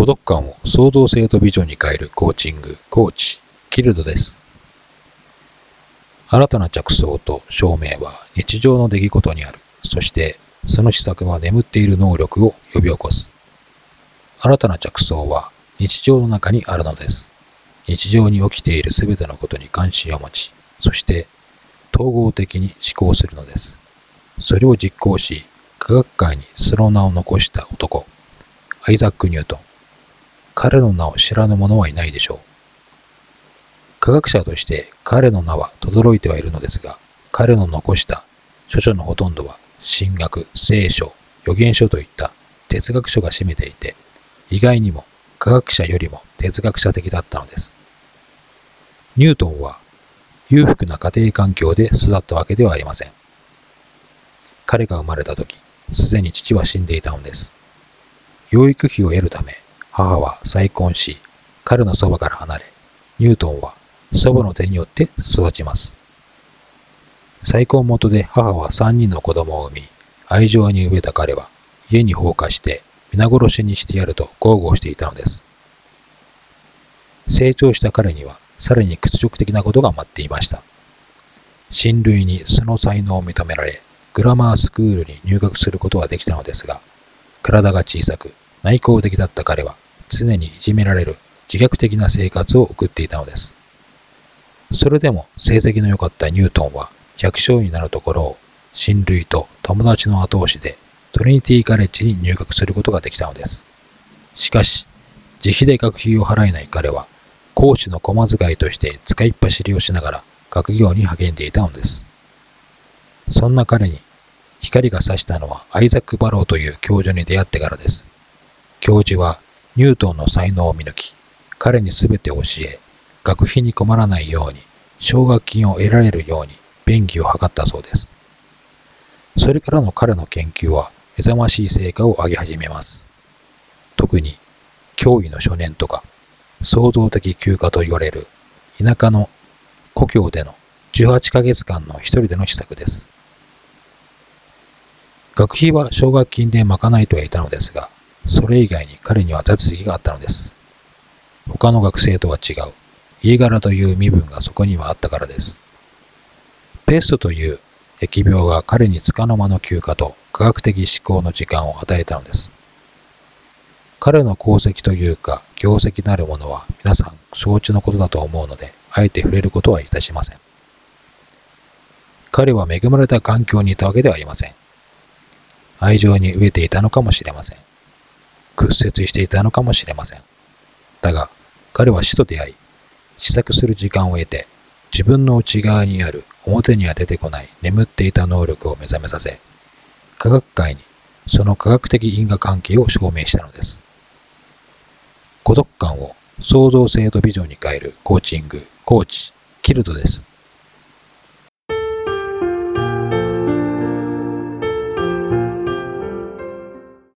孤独感を創造性とビジョンに変えるコーチング、コーチ、キルドです。新たな着想と証明は日常の出来事にある。そしてその施策は眠っている能力を呼び起こす。新たな着想は日常の中にあるのです。日常に起きているすべてのことに関心を持ち、そして統合的に思考するのです。それを実行し、科学界にその名を残した男、アイザック・ニュートン。彼の名を知らぬ者はいないでしょう。科学者として彼の名は轟いてはいるのですが、彼の残した著書のほとんどは神学、聖書、予言書といった哲学書が占めていて、意外にも科学者よりも哲学者的だったのです。ニュートンは裕福な家庭環境で育ったわけではありません。彼が生まれた時、すでに父は死んでいたのです。養育費を得るため、母は再婚し、彼のそばから離れ、ニュートンは祖母の手によって育ちます。再婚元で母は3人の子供を産み、愛情に飢えた彼は家に放火して皆殺しにしてやると豪語していたのです。成長した彼にはさらに屈辱的なことが待っていました。親類にその才能を認められ、グラマースクールに入学することはできたのですが、体が小さく内向的だった彼は常にいじめられる自虐的な生活を送っていたのです。それでも成績の良かったニュートンは百姓になるところを親類と友達の後押しでトリニティカレッジに入学することができたのです。しかし、自費で学費を払えない彼は、講師の駒遣いとして使いっ走りをしながら学業に励んでいたのです。そんな彼に光が差したのはアイザック・バローという教授に出会ってからです。教授はニュートンの才能を見抜き、彼に全て教え、学費に困らないように、奨学金を得られるように便宜を図ったそうです。それからの彼の研究は目覚ましい成果を上げ始めます。特に、脅威の初年とか、創造的休暇と言われる田舎の故郷での18ヶ月間の一人での施策です。学費は奨学金で賄いとはいたのですが、それ以外に彼には雑費があったのです。他の学生とは違う、家柄という身分がそこにはあったからです。ペストという疫病が彼に束の間の休暇と科学的思考の時間を与えたのです。彼の功績というか業績なるものは皆さん承知のことだと思うので、あえて触れることはいたしません。彼は恵まれた環境にいたわけではありません。愛情に飢えていたのかもしれません。屈折していたのかもしれません。だが、彼は死と出会い、試作する時間を得て、自分の内側にある表には出てこない眠っていた能力を目覚めさせ、科学界にその科学的因果関係を証明したのです。孤独感を創造性とビジョンに変えるコーチング、コーチ、キルトです。